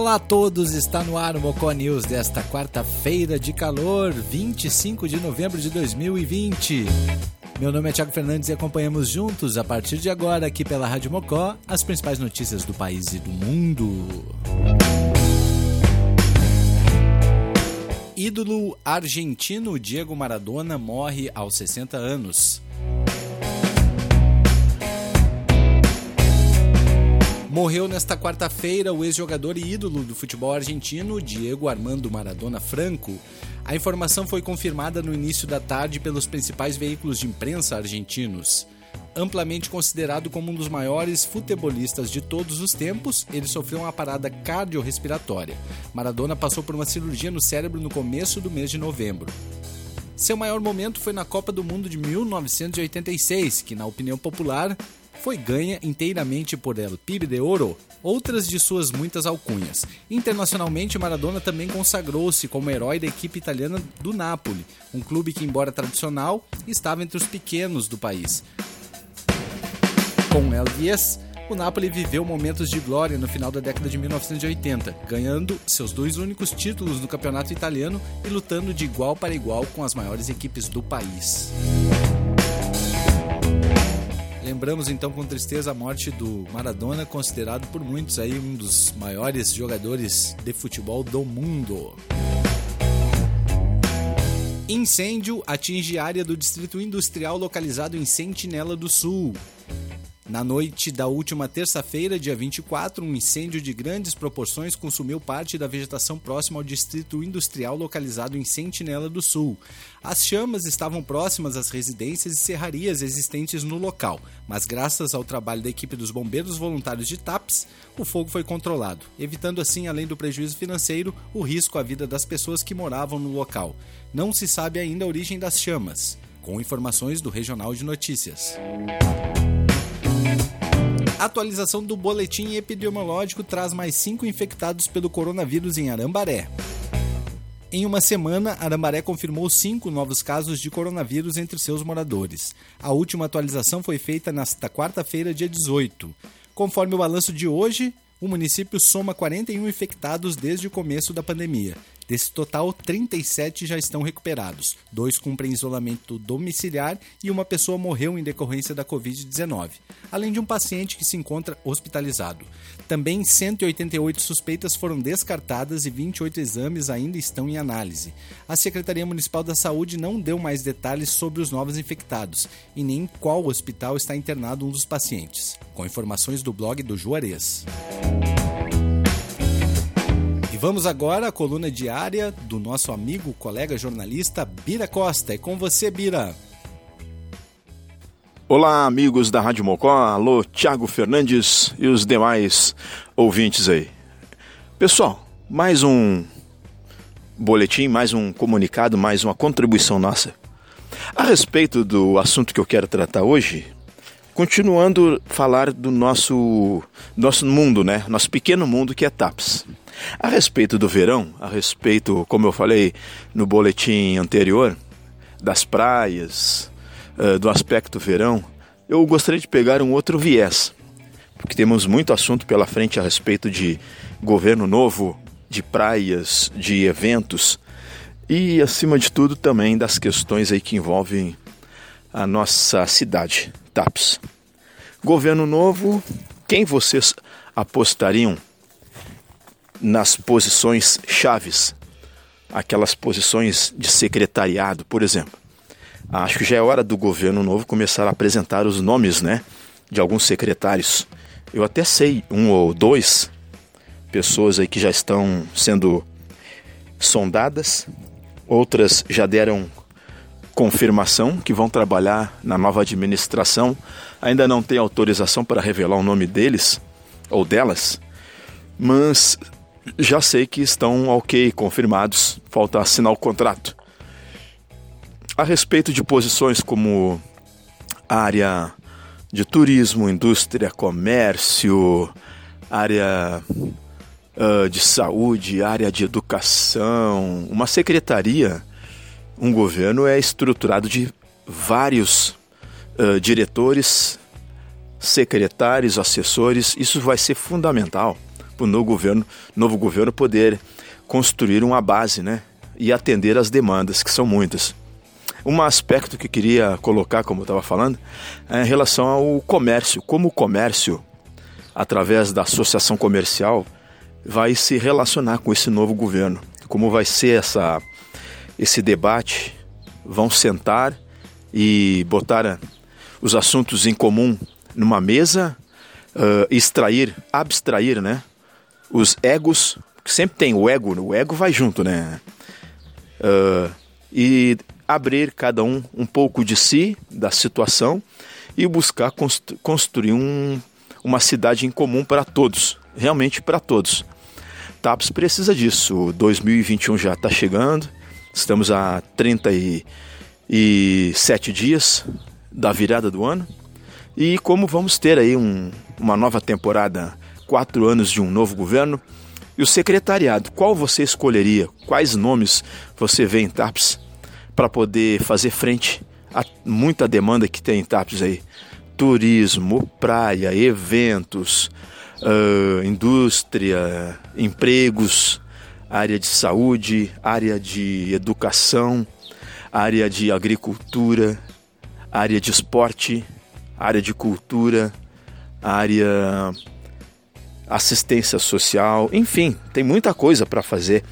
Olá a todos, está no ar o Mocó News desta quarta-feira de calor, 25 de novembro de 2020. Meu nome é Thiago Fernandes e acompanhamos juntos, a partir de agora, aqui pela Rádio Mocó, as principais notícias do país e do mundo. Ídolo argentino Diego Maradona morre aos 60 anos. Morreu nesta quarta-feira o ex-jogador e ídolo do futebol argentino, Diego Armando Maradona Franco. A informação foi confirmada no início da tarde pelos principais veículos de imprensa argentinos. Amplamente considerado como um dos maiores futebolistas de todos os tempos, ele sofreu uma parada cardiorrespiratória. Maradona passou por uma cirurgia no cérebro no começo do mês de novembro. Seu maior momento foi na Copa do Mundo de 1986, que, na opinião popular, foi ganha inteiramente por El Pibe de Ouro, outras de suas muitas alcunhas. Internacionalmente, Maradona também consagrou-se como herói da equipe italiana do Napoli, um clube que, embora tradicional, estava entre os pequenos do país. Com El Dias, o Napoli viveu momentos de glória no final da década de 1980, ganhando seus dois únicos títulos no campeonato italiano e lutando de igual para igual com as maiores equipes do país. Lembramos então com tristeza a morte do Maradona, considerado por muitos aí um dos maiores jogadores de futebol do mundo. Incêndio atinge área do distrito industrial localizado em Sentinela do Sul. Na noite da última terça-feira, dia 24, um incêndio de grandes proporções consumiu parte da vegetação próxima ao distrito industrial localizado em Sentinela do Sul. As chamas estavam próximas às residências e serrarias existentes no local, mas graças ao trabalho da equipe dos bombeiros voluntários de TAPS, o fogo foi controlado, evitando assim, além do prejuízo financeiro, o risco à vida das pessoas que moravam no local. Não se sabe ainda a origem das chamas, com informações do Regional de Notícias. Atualização do boletim epidemiológico traz mais cinco infectados pelo coronavírus em Arambaré. Em uma semana, Arambaré confirmou cinco novos casos de coronavírus entre seus moradores. A última atualização foi feita nesta quarta-feira, dia 18. Conforme o balanço de hoje, o município soma 41 infectados desde o começo da pandemia. Desse total, 37 já estão recuperados, dois cumprem isolamento domiciliar e uma pessoa morreu em decorrência da Covid-19, além de um paciente que se encontra hospitalizado. Também 188 suspeitas foram descartadas e 28 exames ainda estão em análise. A Secretaria Municipal da Saúde não deu mais detalhes sobre os novos infectados e nem em qual hospital está internado um dos pacientes, com informações do blog do Juarez vamos agora à coluna diária do nosso amigo, colega jornalista Bira Costa. É com você, Bira. Olá, amigos da Rádio Mocó. Alô, Thiago Fernandes e os demais ouvintes aí. Pessoal, mais um boletim, mais um comunicado, mais uma contribuição nossa. A respeito do assunto que eu quero tratar hoje, continuando falar do nosso nosso mundo, né? Nosso pequeno mundo que é TAPS. A respeito do verão, a respeito, como eu falei no boletim anterior, das praias, uh, do aspecto verão, eu gostaria de pegar um outro viés, porque temos muito assunto pela frente a respeito de governo novo, de praias, de eventos e, acima de tudo, também das questões aí que envolvem a nossa cidade, TAPS. Governo novo, quem vocês apostariam nas posições chaves, aquelas posições de secretariado, por exemplo. Acho que já é hora do governo novo começar a apresentar os nomes, né, de alguns secretários. Eu até sei um ou dois pessoas aí que já estão sendo sondadas, outras já deram confirmação que vão trabalhar na nova administração. Ainda não tem autorização para revelar o nome deles ou delas, mas já sei que estão ok, confirmados, falta assinar o contrato. A respeito de posições como área de turismo, indústria, comércio, área uh, de saúde, área de educação, uma secretaria, um governo é estruturado de vários uh, diretores, secretários, assessores, isso vai ser fundamental para o novo governo, novo governo poder construir uma base, né? E atender as demandas, que são muitas. Um aspecto que eu queria colocar, como eu estava falando, é em relação ao comércio. Como o comércio, através da associação comercial, vai se relacionar com esse novo governo. Como vai ser essa, esse debate? Vão sentar e botar os assuntos em comum numa mesa, uh, extrair, abstrair, né? Os egos, sempre tem o ego, o ego vai junto, né? Uh, e abrir cada um um pouco de si, da situação, e buscar constru construir um, uma cidade em comum para todos, realmente para todos. TAPS precisa disso. 2021 já está chegando, estamos a 37 dias da virada do ano. E como vamos ter aí um, uma nova temporada, quatro anos de um novo governo, e o secretariado, qual você escolheria? Quais nomes você vê em TAPS para poder fazer frente a muita demanda que tem em TAPS aí? Turismo, praia, eventos, uh, indústria, empregos, área de saúde, área de educação, área de agricultura, área de esporte, área de cultura, área assistência social, enfim, tem muita coisa para fazer.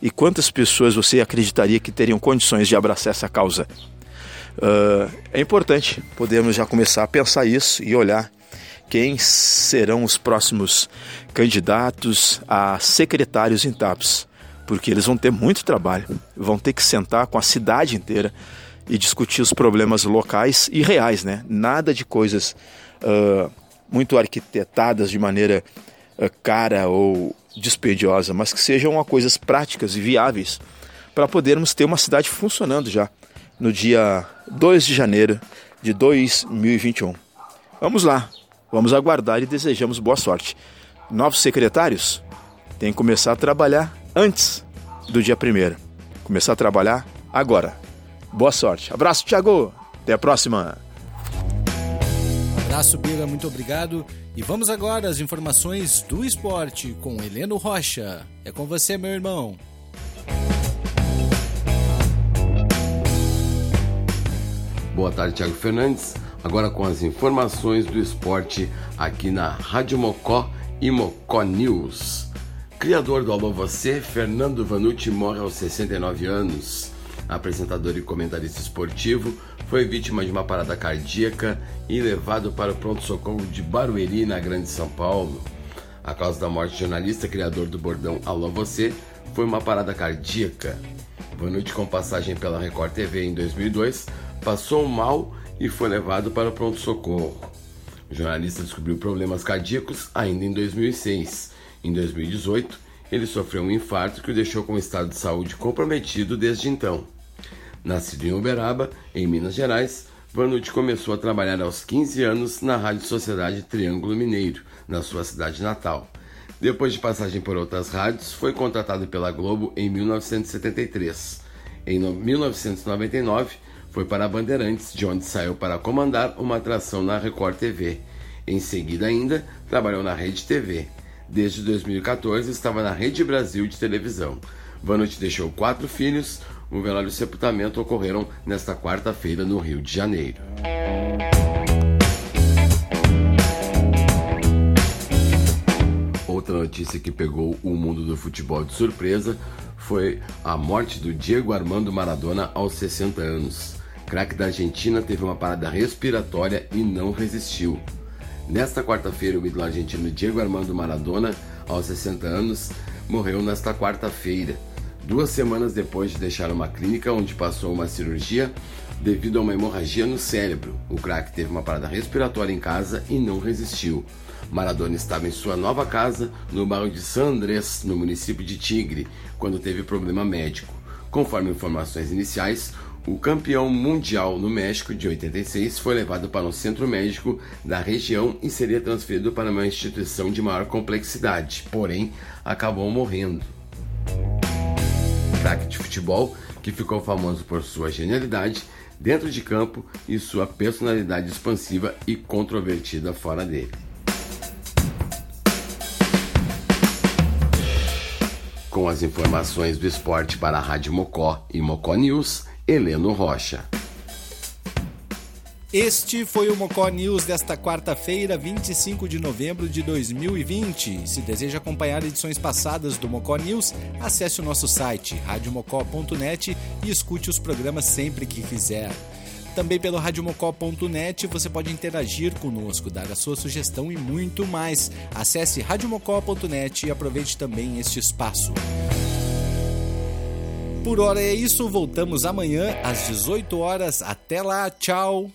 E quantas pessoas você acreditaria que teriam condições de abraçar essa causa? Uh, é importante podermos já começar a pensar isso e olhar quem serão os próximos candidatos a secretários em TAPS, porque eles vão ter muito trabalho, vão ter que sentar com a cidade inteira e discutir os problemas locais e reais, né? Nada de coisas uh, muito arquitetadas de maneira cara ou dispendiosa, mas que sejam coisas práticas e viáveis para podermos ter uma cidade funcionando já no dia 2 de janeiro de 2021. Vamos lá, Vamos aguardar e desejamos boa sorte. Novos secretários têm que começar a trabalhar antes do dia 1 Começar a trabalhar agora. Boa sorte. Abraço, Thiago. Até a próxima. Abraço, Bira. Muito obrigado. E vamos agora às informações do esporte com Heleno Rocha. É com você, meu irmão. Boa tarde, Thiago Fernandes. Agora com as informações do esporte aqui na Rádio Mocó e Mocó News. Criador do Alô Você, Fernando Vanucci morre aos 69 anos. Apresentador e comentarista esportivo, foi vítima de uma parada cardíaca e levado para o pronto-socorro de Barueri, na Grande São Paulo. A causa da morte do jornalista, criador do bordão Alô Você, foi uma parada cardíaca. Vanucci, com passagem pela Record TV em 2002, passou mal e foi levado para o pronto-socorro. O jornalista descobriu problemas cardíacos ainda em 2006. Em 2018, ele sofreu um infarto que o deixou com um estado de saúde comprometido desde então. Nascido em Uberaba, em Minas Gerais, Vanucci começou a trabalhar aos 15 anos na Rádio Sociedade Triângulo Mineiro, na sua cidade natal. Depois de passagem por outras rádios, foi contratado pela Globo em 1973. Em 1999, foi para a Bandeirantes, de onde saiu para comandar uma atração na Record TV. Em seguida, ainda, trabalhou na Rede TV. Desde 2014, estava na Rede Brasil de televisão. Vanucci deixou quatro filhos. O velório e o sepultamento ocorreram nesta quarta-feira no Rio de Janeiro. Outra notícia que pegou o mundo do futebol de surpresa foi a morte do Diego Armando Maradona aos 60 anos craque da Argentina teve uma parada respiratória e não resistiu. Nesta quarta-feira, o ídolo argentino Diego Armando Maradona, aos 60 anos, morreu nesta quarta-feira, duas semanas depois de deixar uma clínica onde passou uma cirurgia devido a uma hemorragia no cérebro. O craque teve uma parada respiratória em casa e não resistiu. Maradona estava em sua nova casa no bairro de San Andrés, no município de Tigre, quando teve problema médico. Conforme informações iniciais, o campeão mundial no México de 86 foi levado para um centro médico da região e seria transferido para uma instituição de maior complexidade, porém acabou morrendo. Craque de futebol que ficou famoso por sua genialidade dentro de campo e sua personalidade expansiva e controvertida fora dele. Com as informações do esporte para a Rádio Mocó e Mocó News, Heleno Rocha. Este foi o Mocó News desta quarta-feira, 25 de novembro de 2020. Se deseja acompanhar edições passadas do Mocó News, acesse o nosso site radiomocó.net e escute os programas sempre que quiser. Também pelo radiomocó.net você pode interagir conosco, dar a sua sugestão e muito mais. Acesse radiomocó.net e aproveite também este espaço. Por hora é isso, voltamos amanhã às 18 horas. Até lá, tchau!